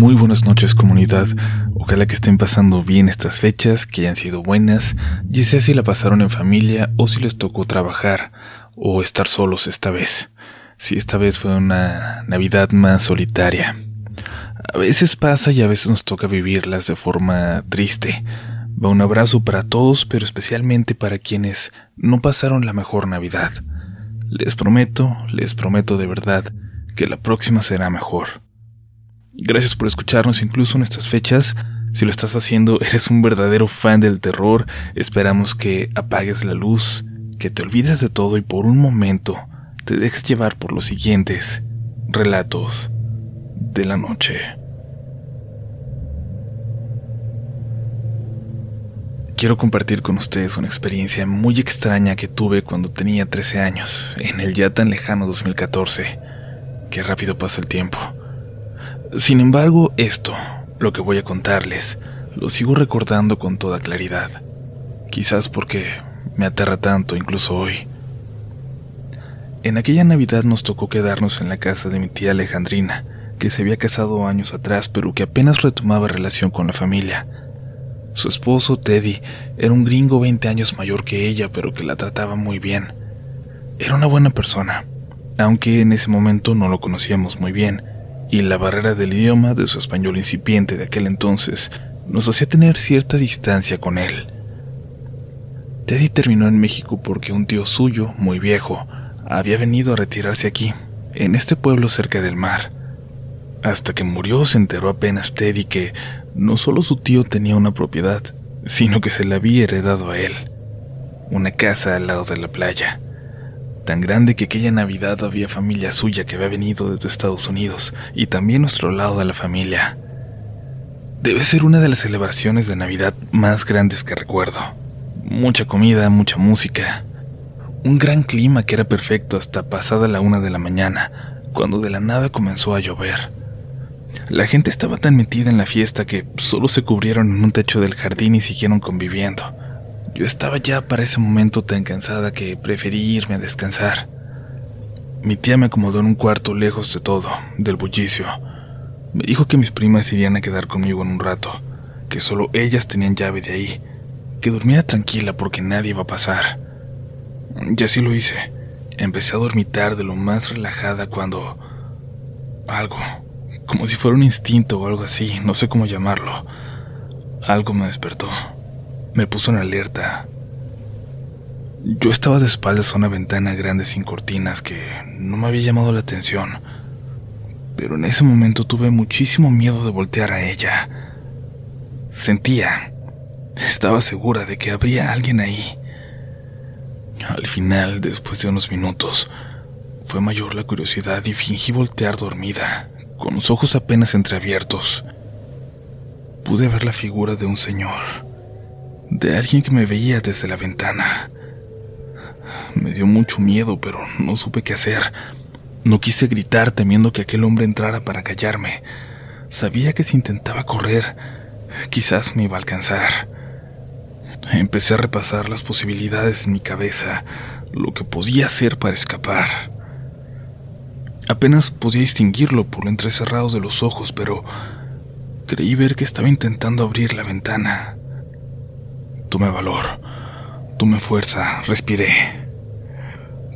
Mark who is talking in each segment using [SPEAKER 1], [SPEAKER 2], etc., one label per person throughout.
[SPEAKER 1] Muy buenas noches comunidad, ojalá que estén pasando bien estas fechas, que hayan sido buenas, ya sea si la pasaron en familia o si les tocó trabajar o estar solos esta vez. Si esta vez fue una Navidad más solitaria. A veces pasa y a veces nos toca vivirlas de forma triste. Va un abrazo para todos, pero especialmente para quienes no pasaron la mejor Navidad. Les prometo, les prometo de verdad, que la próxima será mejor. Gracias por escucharnos incluso en estas fechas. Si lo estás haciendo, eres un verdadero fan del terror. Esperamos que apagues la luz, que te olvides de todo y por un momento te dejes llevar por los siguientes relatos de la noche. Quiero compartir con ustedes una experiencia muy extraña que tuve cuando tenía 13 años, en el ya tan lejano 2014. Qué rápido pasa el tiempo. Sin embargo, esto, lo que voy a contarles, lo sigo recordando con toda claridad. Quizás porque me aterra tanto incluso hoy. En aquella Navidad nos tocó quedarnos en la casa de mi tía Alejandrina, que se había casado años atrás pero que apenas retomaba relación con la familia. Su esposo, Teddy, era un gringo 20 años mayor que ella, pero que la trataba muy bien. Era una buena persona, aunque en ese momento no lo conocíamos muy bien, y la barrera del idioma de su español incipiente de aquel entonces nos hacía tener cierta distancia con él. Teddy terminó en México porque un tío suyo, muy viejo, había venido a retirarse aquí, en este pueblo cerca del mar. Hasta que murió se enteró apenas Teddy que no solo su tío tenía una propiedad, sino que se la había heredado a él, una casa al lado de la playa tan grande que aquella Navidad había familia suya que había venido desde Estados Unidos y también nuestro lado de la familia. Debe ser una de las celebraciones de Navidad más grandes que recuerdo. Mucha comida, mucha música. Un gran clima que era perfecto hasta pasada la una de la mañana, cuando de la nada comenzó a llover. La gente estaba tan metida en la fiesta que solo se cubrieron en un techo del jardín y siguieron conviviendo. Yo estaba ya para ese momento tan cansada que preferí irme a descansar. Mi tía me acomodó en un cuarto lejos de todo, del bullicio. Me dijo que mis primas irían a quedar conmigo en un rato, que solo ellas tenían llave de ahí, que durmiera tranquila porque nadie iba a pasar. Y así lo hice. Empecé a dormitar de lo más relajada cuando... algo, como si fuera un instinto o algo así, no sé cómo llamarlo. Algo me despertó me puso en alerta. Yo estaba de espaldas a una ventana grande sin cortinas que no me había llamado la atención, pero en ese momento tuve muchísimo miedo de voltear a ella. Sentía, estaba segura de que habría alguien ahí. Al final, después de unos minutos, fue mayor la curiosidad y fingí voltear dormida, con los ojos apenas entreabiertos. Pude ver la figura de un señor de alguien que me veía desde la ventana. Me dio mucho miedo, pero no supe qué hacer. No quise gritar temiendo que aquel hombre entrara para callarme. Sabía que si intentaba correr, quizás me iba a alcanzar. Empecé a repasar las posibilidades en mi cabeza, lo que podía hacer para escapar. Apenas podía distinguirlo por lo entrecerrado de los ojos, pero creí ver que estaba intentando abrir la ventana. Tomé valor, tomé fuerza, respiré.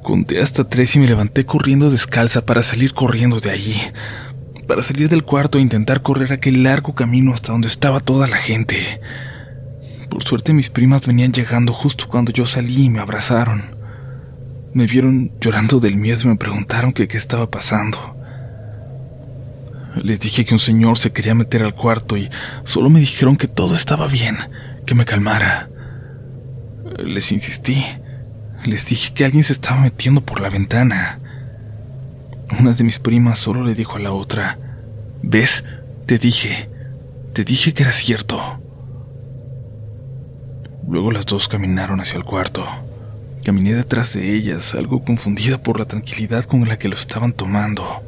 [SPEAKER 1] Conté hasta tres y me levanté corriendo descalza para salir corriendo de allí, para salir del cuarto e intentar correr aquel largo camino hasta donde estaba toda la gente. Por suerte mis primas venían llegando justo cuando yo salí y me abrazaron. Me vieron llorando del miedo y me preguntaron qué estaba pasando. Les dije que un señor se quería meter al cuarto y solo me dijeron que todo estaba bien, que me calmara. Les insistí. Les dije que alguien se estaba metiendo por la ventana. Una de mis primas solo le dijo a la otra, ¿ves? Te dije, te dije que era cierto. Luego las dos caminaron hacia el cuarto. Caminé detrás de ellas, algo confundida por la tranquilidad con la que lo estaban tomando.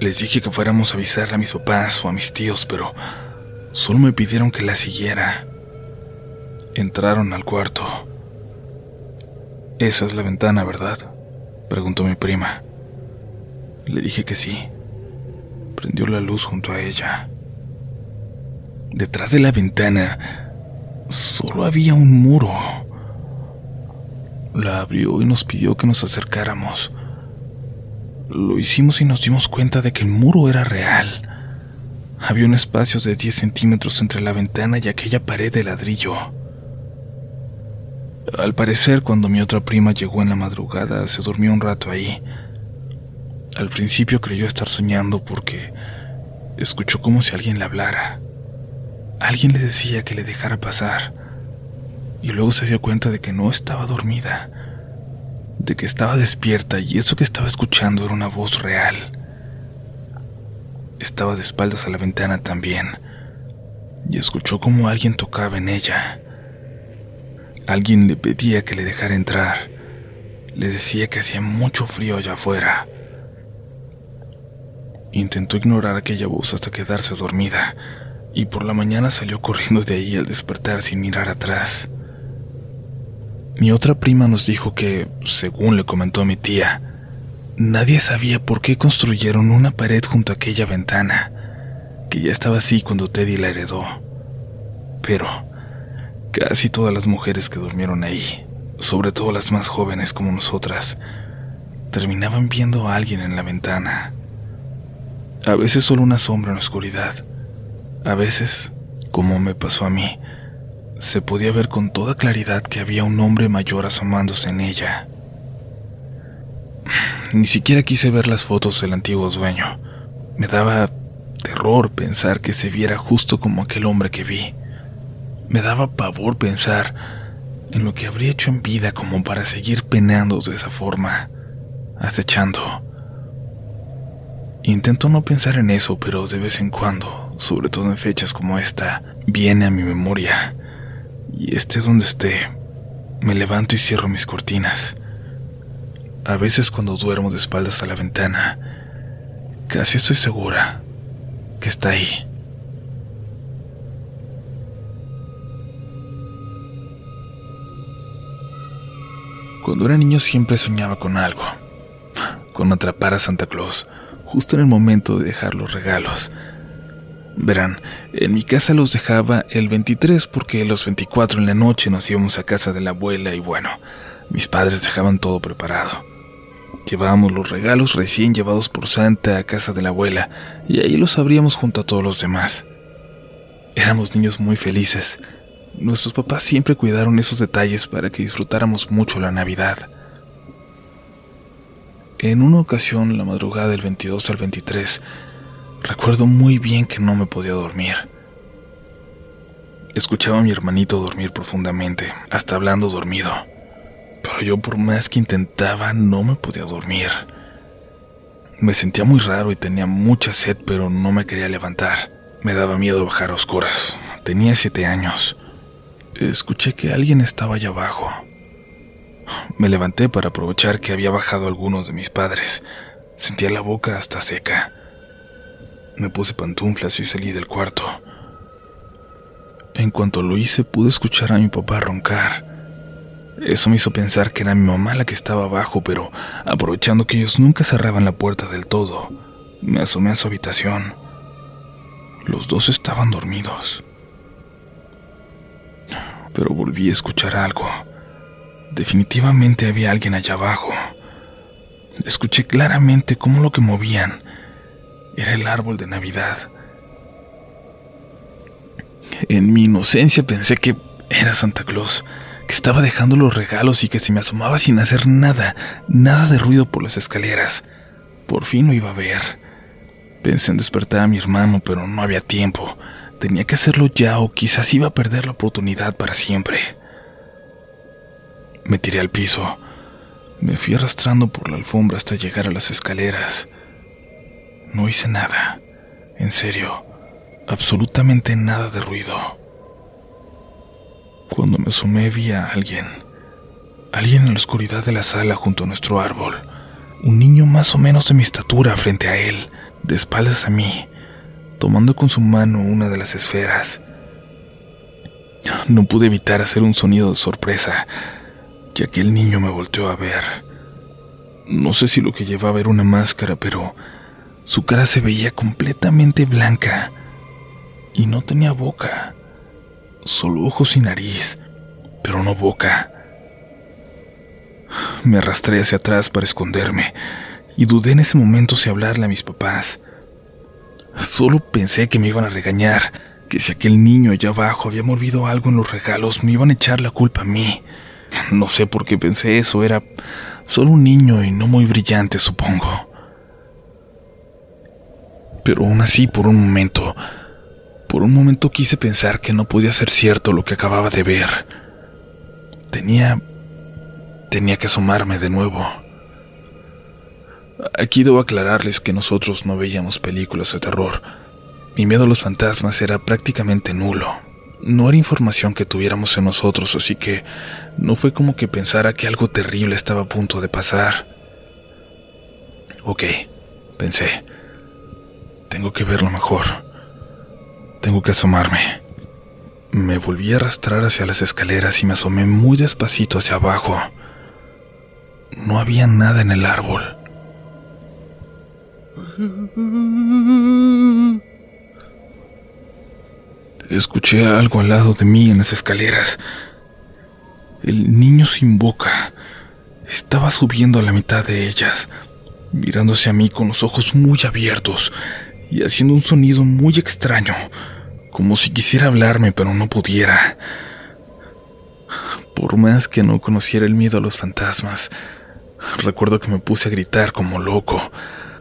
[SPEAKER 1] Les dije que fuéramos a avisarle a mis papás o a mis tíos, pero Solo me pidieron que la siguiera. Entraron al cuarto. Esa es la ventana, ¿verdad? preguntó mi prima. Le dije que sí. prendió la luz junto a ella. Detrás de la ventana solo había un muro. La abrió y nos pidió que nos acercáramos. Lo hicimos y nos dimos cuenta de que el muro era real. Había un espacio de 10 centímetros entre la ventana y aquella pared de ladrillo. Al parecer, cuando mi otra prima llegó en la madrugada, se durmió un rato ahí. Al principio creyó estar soñando porque escuchó como si alguien le hablara. Alguien le decía que le dejara pasar. Y luego se dio cuenta de que no estaba dormida, de que estaba despierta y eso que estaba escuchando era una voz real. Estaba de espaldas a la ventana también y escuchó como alguien tocaba en ella. Alguien le pedía que le dejara entrar. Le decía que hacía mucho frío allá afuera. Intentó ignorar aquella voz hasta quedarse dormida, y por la mañana salió corriendo de ahí al despertar sin mirar atrás. Mi otra prima nos dijo que, según le comentó mi tía, nadie sabía por qué construyeron una pared junto a aquella ventana, que ya estaba así cuando Teddy la heredó. Pero Casi todas las mujeres que durmieron ahí, sobre todo las más jóvenes como nosotras, terminaban viendo a alguien en la ventana. A veces solo una sombra en la oscuridad. A veces, como me pasó a mí, se podía ver con toda claridad que había un hombre mayor asomándose en ella. Ni siquiera quise ver las fotos del antiguo dueño. Me daba terror pensar que se viera justo como aquel hombre que vi. Me daba pavor pensar en lo que habría hecho en vida como para seguir penando de esa forma, acechando. Intento no pensar en eso, pero de vez en cuando, sobre todo en fechas como esta, viene a mi memoria. Y esté donde esté, me levanto y cierro mis cortinas. A veces cuando duermo de espaldas a la ventana, casi estoy segura que está ahí Cuando era niño siempre soñaba con algo, con atrapar a Santa Claus, justo en el momento de dejar los regalos. Verán, en mi casa los dejaba el 23 porque los 24 en la noche nos íbamos a casa de la abuela y bueno, mis padres dejaban todo preparado. Llevábamos los regalos recién llevados por Santa a casa de la abuela y ahí los abríamos junto a todos los demás. Éramos niños muy felices Nuestros papás siempre cuidaron esos detalles para que disfrutáramos mucho la Navidad. En una ocasión, la madrugada del 22 al 23, recuerdo muy bien que no me podía dormir. Escuchaba a mi hermanito dormir profundamente, hasta hablando dormido. Pero yo por más que intentaba no me podía dormir. Me sentía muy raro y tenía mucha sed, pero no me quería levantar. Me daba miedo bajar a oscuras. Tenía siete años escuché que alguien estaba allá abajo. Me levanté para aprovechar que había bajado alguno de mis padres. Sentía la boca hasta seca. Me puse pantuflas y salí del cuarto. En cuanto lo hice pude escuchar a mi papá roncar. Eso me hizo pensar que era mi mamá la que estaba abajo, pero aprovechando que ellos nunca cerraban la puerta del todo, me asomé a su habitación. Los dos estaban dormidos pero volví a escuchar algo. Definitivamente había alguien allá abajo. Escuché claramente cómo lo que movían era el árbol de Navidad. En mi inocencia pensé que era Santa Claus, que estaba dejando los regalos y que se me asomaba sin hacer nada, nada de ruido por las escaleras. Por fin lo iba a ver. Pensé en despertar a mi hermano, pero no había tiempo. Tenía que hacerlo ya o quizás iba a perder la oportunidad para siempre. Me tiré al piso. Me fui arrastrando por la alfombra hasta llegar a las escaleras. No hice nada. En serio, absolutamente nada de ruido. Cuando me asomé vi a alguien. Alguien en la oscuridad de la sala junto a nuestro árbol. Un niño más o menos de mi estatura frente a él, de espaldas a mí tomando con su mano una de las esferas. No pude evitar hacer un sonido de sorpresa, ya que el niño me volteó a ver. No sé si lo que llevaba era una máscara, pero Su cara se veía completamente blanca y no tenía boca, solo ojos y nariz, pero no boca. Me arrastré hacia atrás para esconderme y dudé en ese momento si hablarle a mis papás. Solo pensé que me iban a regañar, que si aquel niño allá abajo había movido algo en los regalos, me iban a echar la culpa a mí. No sé por qué pensé eso, era solo un niño y no muy brillante, supongo. Pero aún así, por un momento, por un momento quise pensar que no podía ser cierto lo que acababa de ver. Tenía... tenía que asomarme de nuevo. Aquí debo aclararles que nosotros no veíamos películas de terror. Mi miedo a los fantasmas era prácticamente nulo. No era información que tuviéramos en nosotros, así que no fue como que pensara que algo terrible estaba a punto de pasar. Ok, pensé. Tengo que verlo mejor. Tengo que asomarme. Me volví a arrastrar hacia las escaleras y me asomé muy despacito hacia abajo. No había nada en el árbol. Escuché algo al lado de mí en las escaleras. El niño sin boca estaba subiendo a la mitad de ellas, mirándose a mí con los ojos muy abiertos, y haciendo un sonido muy extraño, como si quisiera hablarme pero no pudiera. Por más que no conociera el miedo a los fantasmas, recuerdo que me puse a gritar como loco.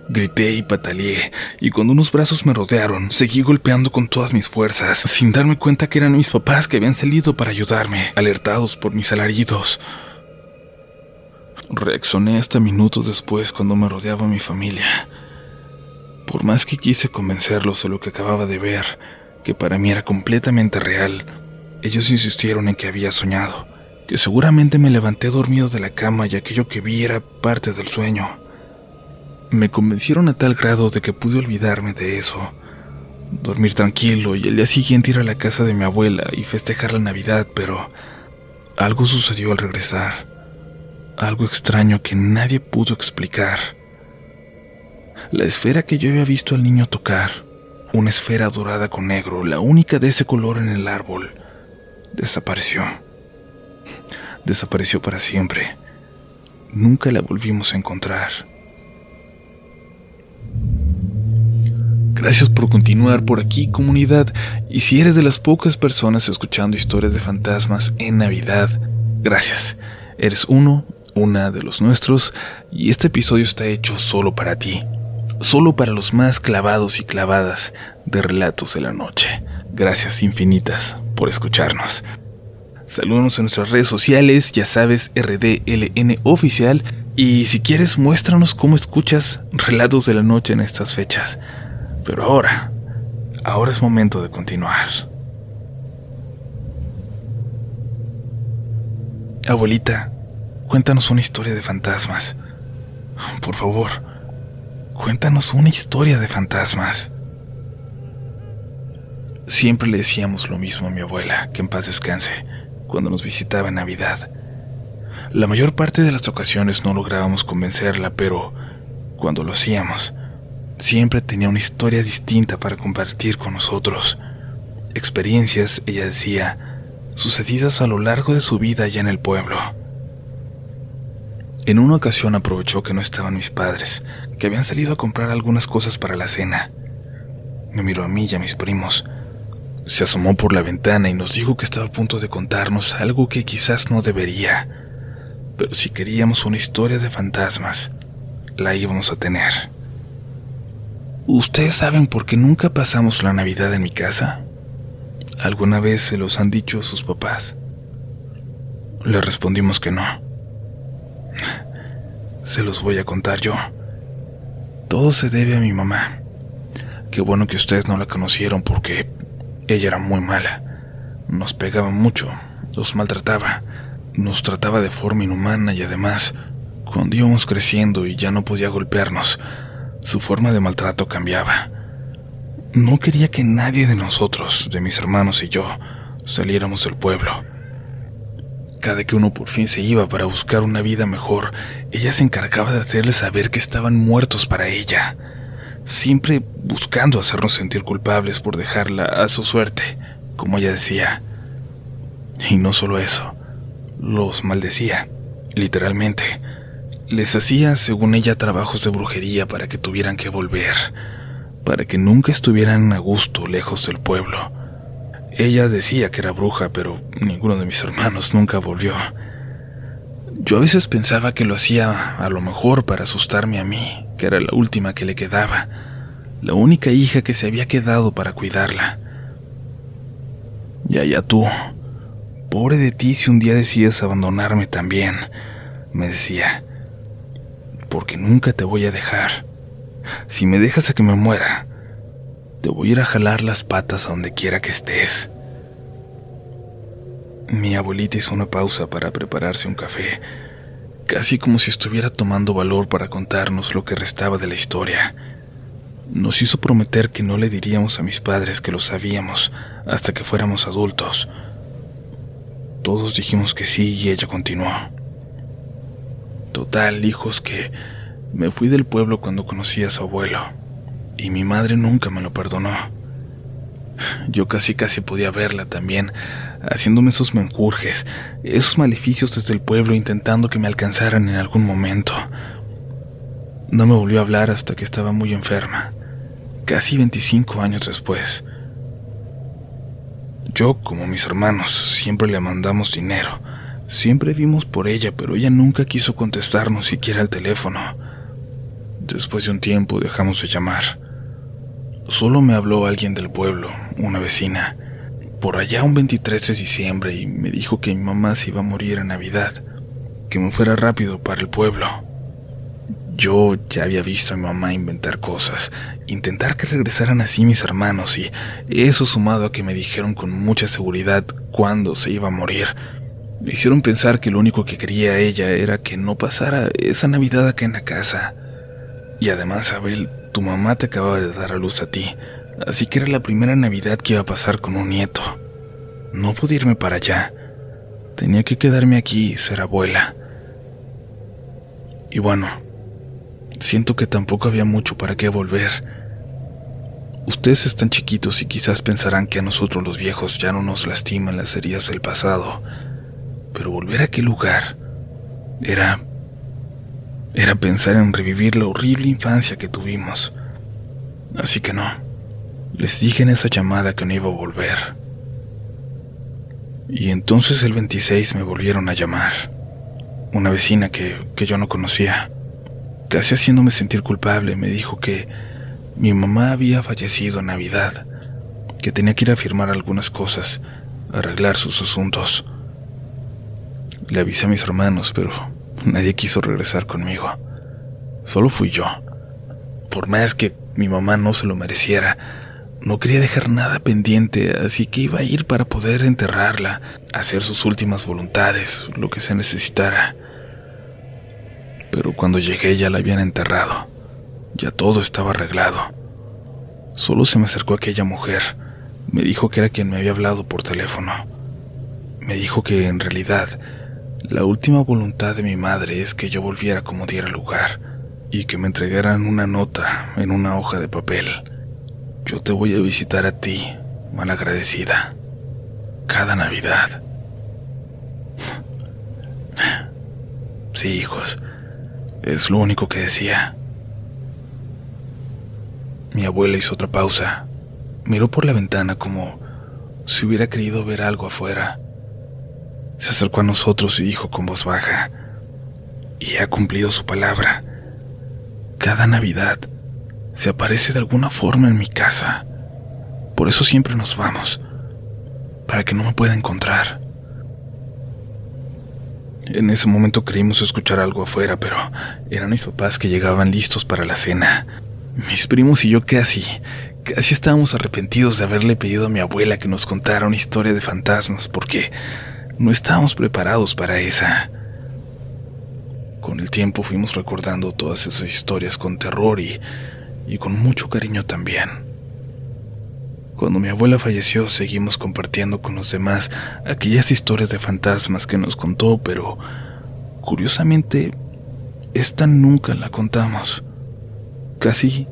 [SPEAKER 1] Grité y pataleé, y cuando unos brazos me rodearon, seguí golpeando con todas mis fuerzas, sin darme cuenta que eran mis papás que habían salido para ayudarme, alertados por mis alaridos. Reaccioné hasta minutos después cuando me rodeaba mi familia. Por más que quise convencerlos de lo que acababa de ver, que para mí era completamente real, ellos insistieron en que había soñado, que seguramente me levanté dormido de la cama y aquello que vi era parte del sueño. Me convencieron a tal grado de que pude olvidarme de eso, dormir tranquilo y el día siguiente ir a la casa de mi abuela y festejar la Navidad, pero algo sucedió al regresar, algo extraño que nadie pudo explicar. La esfera que yo había visto al niño tocar, una esfera dorada con negro, la única de ese color en el árbol, desapareció. Desapareció para siempre. Nunca la volvimos a encontrar. Gracias por continuar por aquí, comunidad. Y si eres de las pocas personas escuchando historias de fantasmas en Navidad, gracias. Eres uno, una de los nuestros, y este episodio está hecho solo para ti solo para los más clavados y clavadas de relatos de la noche. Gracias infinitas por escucharnos. Saludos en nuestras redes sociales, ya sabes, RDLN oficial. Y si quieres, muéstranos cómo escuchas relatos de la noche en estas fechas. Pero ahora, ahora es momento de continuar. Abuelita, cuéntanos una historia de fantasmas. Por favor. Cuéntanos una historia de fantasmas. Siempre le decíamos lo mismo a mi abuela, que en paz descanse, cuando nos visitaba en Navidad. La mayor parte de las ocasiones no lográbamos convencerla, pero cuando lo hacíamos, siempre tenía una historia distinta para compartir con nosotros. Experiencias, ella decía, sucedidas a lo largo de su vida allá en el pueblo. En una ocasión aprovechó que no estaban mis padres, que habían salido a comprar algunas cosas para la cena. Me miró a mí y a mis primos. Se asomó por la ventana y nos dijo que estaba a punto de contarnos algo que quizás no debería, pero si queríamos una historia de fantasmas, la íbamos a tener. ¿Ustedes saben por qué nunca pasamos la Navidad en mi casa? ¿Alguna vez se los han dicho sus papás? Le respondimos que no. Se los voy a contar yo. Todo se debe a mi mamá. Qué bueno que ustedes no la conocieron porque ella era muy mala. Nos pegaba mucho, nos maltrataba, nos trataba de forma inhumana y además, cuando íbamos creciendo y ya no podía golpearnos, su forma de maltrato cambiaba. No quería que nadie de nosotros, de mis hermanos y yo, saliéramos del pueblo. Cada que uno por fin se iba para buscar una vida mejor, ella se encargaba de hacerles saber que estaban muertos para ella. siempre buscando hacernos sentir culpables por dejarla a su suerte, como ella decía. Y no solo eso, los maldecía, literalmente. Les hacía, según ella, trabajos de brujería para que tuvieran que volver, para que nunca estuvieran a gusto lejos del pueblo. Ella decía que era bruja, pero ninguno de mis hermanos nunca volvió. Yo a veces pensaba que lo hacía a lo mejor para asustarme a mí, que era la última que le quedaba, la única hija que se había quedado para cuidarla. Y allá tú, pobre de ti si un día decides abandonarme también, me decía, porque nunca te voy a dejar. Si me dejas a que me muera, te voy a ir a jalar las patas a donde quiera que estés. Mi abuelita hizo una pausa para prepararse un café, casi como si estuviera tomando valor para contarnos lo que restaba de la historia. Nos hizo prometer que no le diríamos a mis padres que lo sabíamos hasta que fuéramos adultos. Todos dijimos que sí y ella continuó. Total, hijos, que me fui del pueblo cuando conocí a su abuelo y mi madre nunca me lo perdonó. Yo casi casi podía verla también, haciéndome esos menjurjes, esos maleficios desde el pueblo intentando que me alcanzaran en algún momento. No me volvió a hablar hasta que estaba muy enferma, casi 25 años después. Yo, como mis hermanos, siempre le mandamos dinero. Siempre vimos por ella, pero ella nunca quiso contestarnos siquiera al teléfono. Después de un tiempo dejamos de llamar. Solo me habló alguien del pueblo, una vecina, por allá un 23 de diciembre y me dijo que mi mamá se iba a morir en Navidad, que me fuera rápido para el pueblo. Yo ya había visto a mi mamá inventar cosas, intentar que regresaran así mis hermanos y eso sumado a que me dijeron con mucha seguridad cuándo se iba a morir, me hicieron pensar que lo único que quería ella era que no pasara esa Navidad acá en la casa. Y además, Abel, tu mamá te acababa de dar a luz a ti, así que era la primera Navidad que iba a pasar con un nieto. No pude irme para allá. Tenía que quedarme aquí y ser abuela. Y bueno, siento que tampoco había mucho para qué volver. Ustedes están chiquitos y quizás pensarán que a nosotros los viejos ya no nos lastiman las heridas del pasado, pero volver a aquel lugar era era pensar en revivir la horrible infancia que tuvimos. Así que no. Les dije en esa llamada que no iba a volver. Y entonces el 26 me volvieron a llamar. Una vecina que, que yo no conocía, casi haciéndome sentir culpable, me dijo que mi mamá había fallecido en Navidad, que tenía que ir a firmar algunas cosas, arreglar sus asuntos. Le avisé a mis hermanos, pero Nadie quiso regresar conmigo. Solo fui yo. Por más que mi mamá no se lo mereciera, no quería dejar nada pendiente, así que iba a ir para poder enterrarla, hacer sus últimas voluntades, lo que se necesitara. Pero cuando llegué ya la habían enterrado. Ya todo estaba arreglado. Solo se me acercó aquella mujer. Me dijo que era quien me había hablado por teléfono. Me dijo que en realidad la última voluntad de mi madre es que yo volviera como diera lugar y que me entregaran una nota en una hoja de papel. Yo te voy a visitar a ti, malagradecida, cada Navidad. Sí, hijos, es lo único que decía. Mi abuela hizo otra pausa. Miró por la ventana como si hubiera querido ver algo afuera se acercó a nosotros y dijo con voz baja, y ha cumplido su palabra. Cada Navidad se aparece de alguna forma en mi casa. Por eso siempre nos vamos, para que no me pueda encontrar. En ese momento creímos escuchar algo afuera, pero eran mis papás que llegaban listos para la cena. Mis primos y yo casi, casi estábamos arrepentidos de haberle pedido a mi abuela que nos contara una historia de fantasmas, porque no estábamos preparados para esa. Con el tiempo fuimos recordando todas esas historias con terror y, y con mucho cariño también. Cuando mi abuela falleció seguimos compartiendo con los demás aquellas historias de fantasmas que nos contó, pero curiosamente esta nunca la contamos. Casi,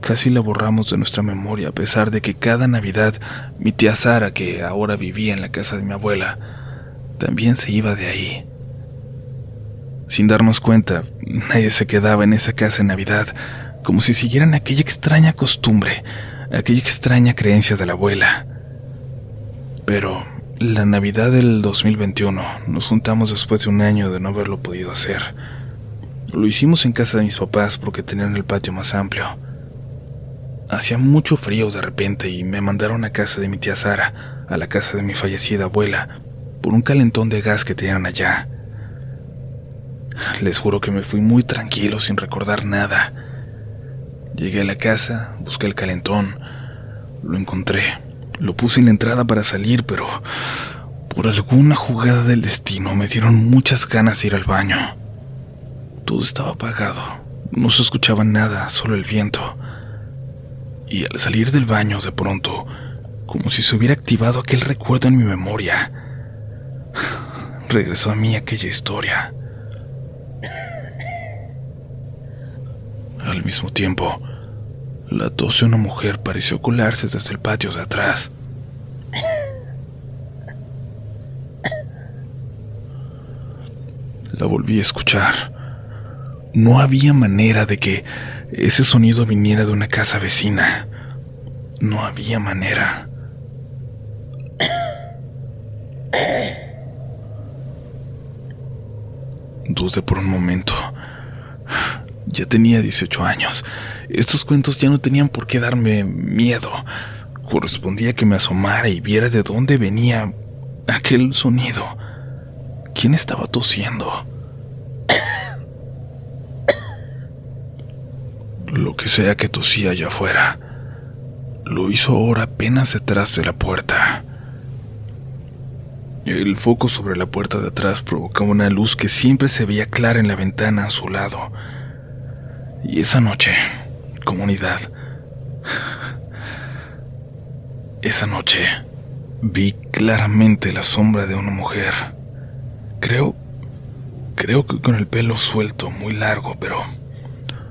[SPEAKER 1] casi la borramos de nuestra memoria a pesar de que cada Navidad mi tía Sara, que ahora vivía en la casa de mi abuela, también se iba de ahí. Sin darnos cuenta, nadie se quedaba en esa casa en Navidad, como si siguieran aquella extraña costumbre, aquella extraña creencia de la abuela. Pero la Navidad del 2021 nos juntamos después de un año de no haberlo podido hacer. Lo hicimos en casa de mis papás porque tenían el patio más amplio. Hacía mucho frío de repente y me mandaron a casa de mi tía Sara, a la casa de mi fallecida abuela, por un calentón de gas que tenían allá. Les juro que me fui muy tranquilo sin recordar nada. Llegué a la casa, busqué el calentón, lo encontré, lo puse en la entrada para salir, pero por alguna jugada del destino me dieron muchas ganas de ir al baño. Todo estaba apagado, no se escuchaba nada, solo el viento. Y al salir del baño de pronto, como si se hubiera activado aquel recuerdo en mi memoria, regresó a mí aquella historia. Al mismo tiempo, la tos de una mujer pareció colarse desde el patio de atrás. La volví a escuchar. No había manera de que ese sonido viniera de una casa vecina. No había manera. Dudé por un momento. Ya tenía 18 años. Estos cuentos ya no tenían por qué darme miedo. Correspondía que me asomara y viera de dónde venía aquel sonido. ¿Quién estaba tosiendo? Lo que sea que tosía allá afuera, lo hizo ahora apenas detrás de la puerta. El foco sobre la puerta de atrás provocaba una luz que siempre se veía clara en la ventana a su lado. Y esa noche, comunidad, esa noche vi claramente la sombra de una mujer. Creo, creo que con el pelo suelto, muy largo, pero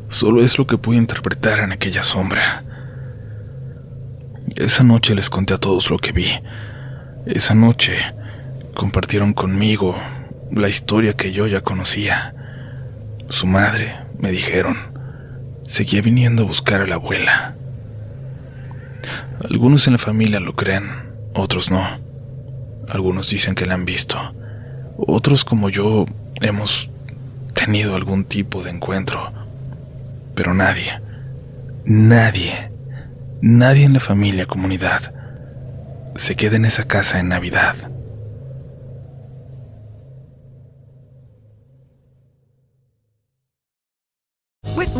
[SPEAKER 1] solo es lo que pude interpretar en aquella sombra. Esa noche les conté a todos lo que vi. Esa noche compartieron conmigo la historia que yo ya conocía. Su madre, me dijeron, seguía viniendo a buscar a la abuela. Algunos en la familia lo creen, otros no. Algunos dicen que la han visto. Otros como yo hemos tenido algún tipo de encuentro. Pero nadie, nadie, nadie en la familia comunidad se queda en esa casa en Navidad.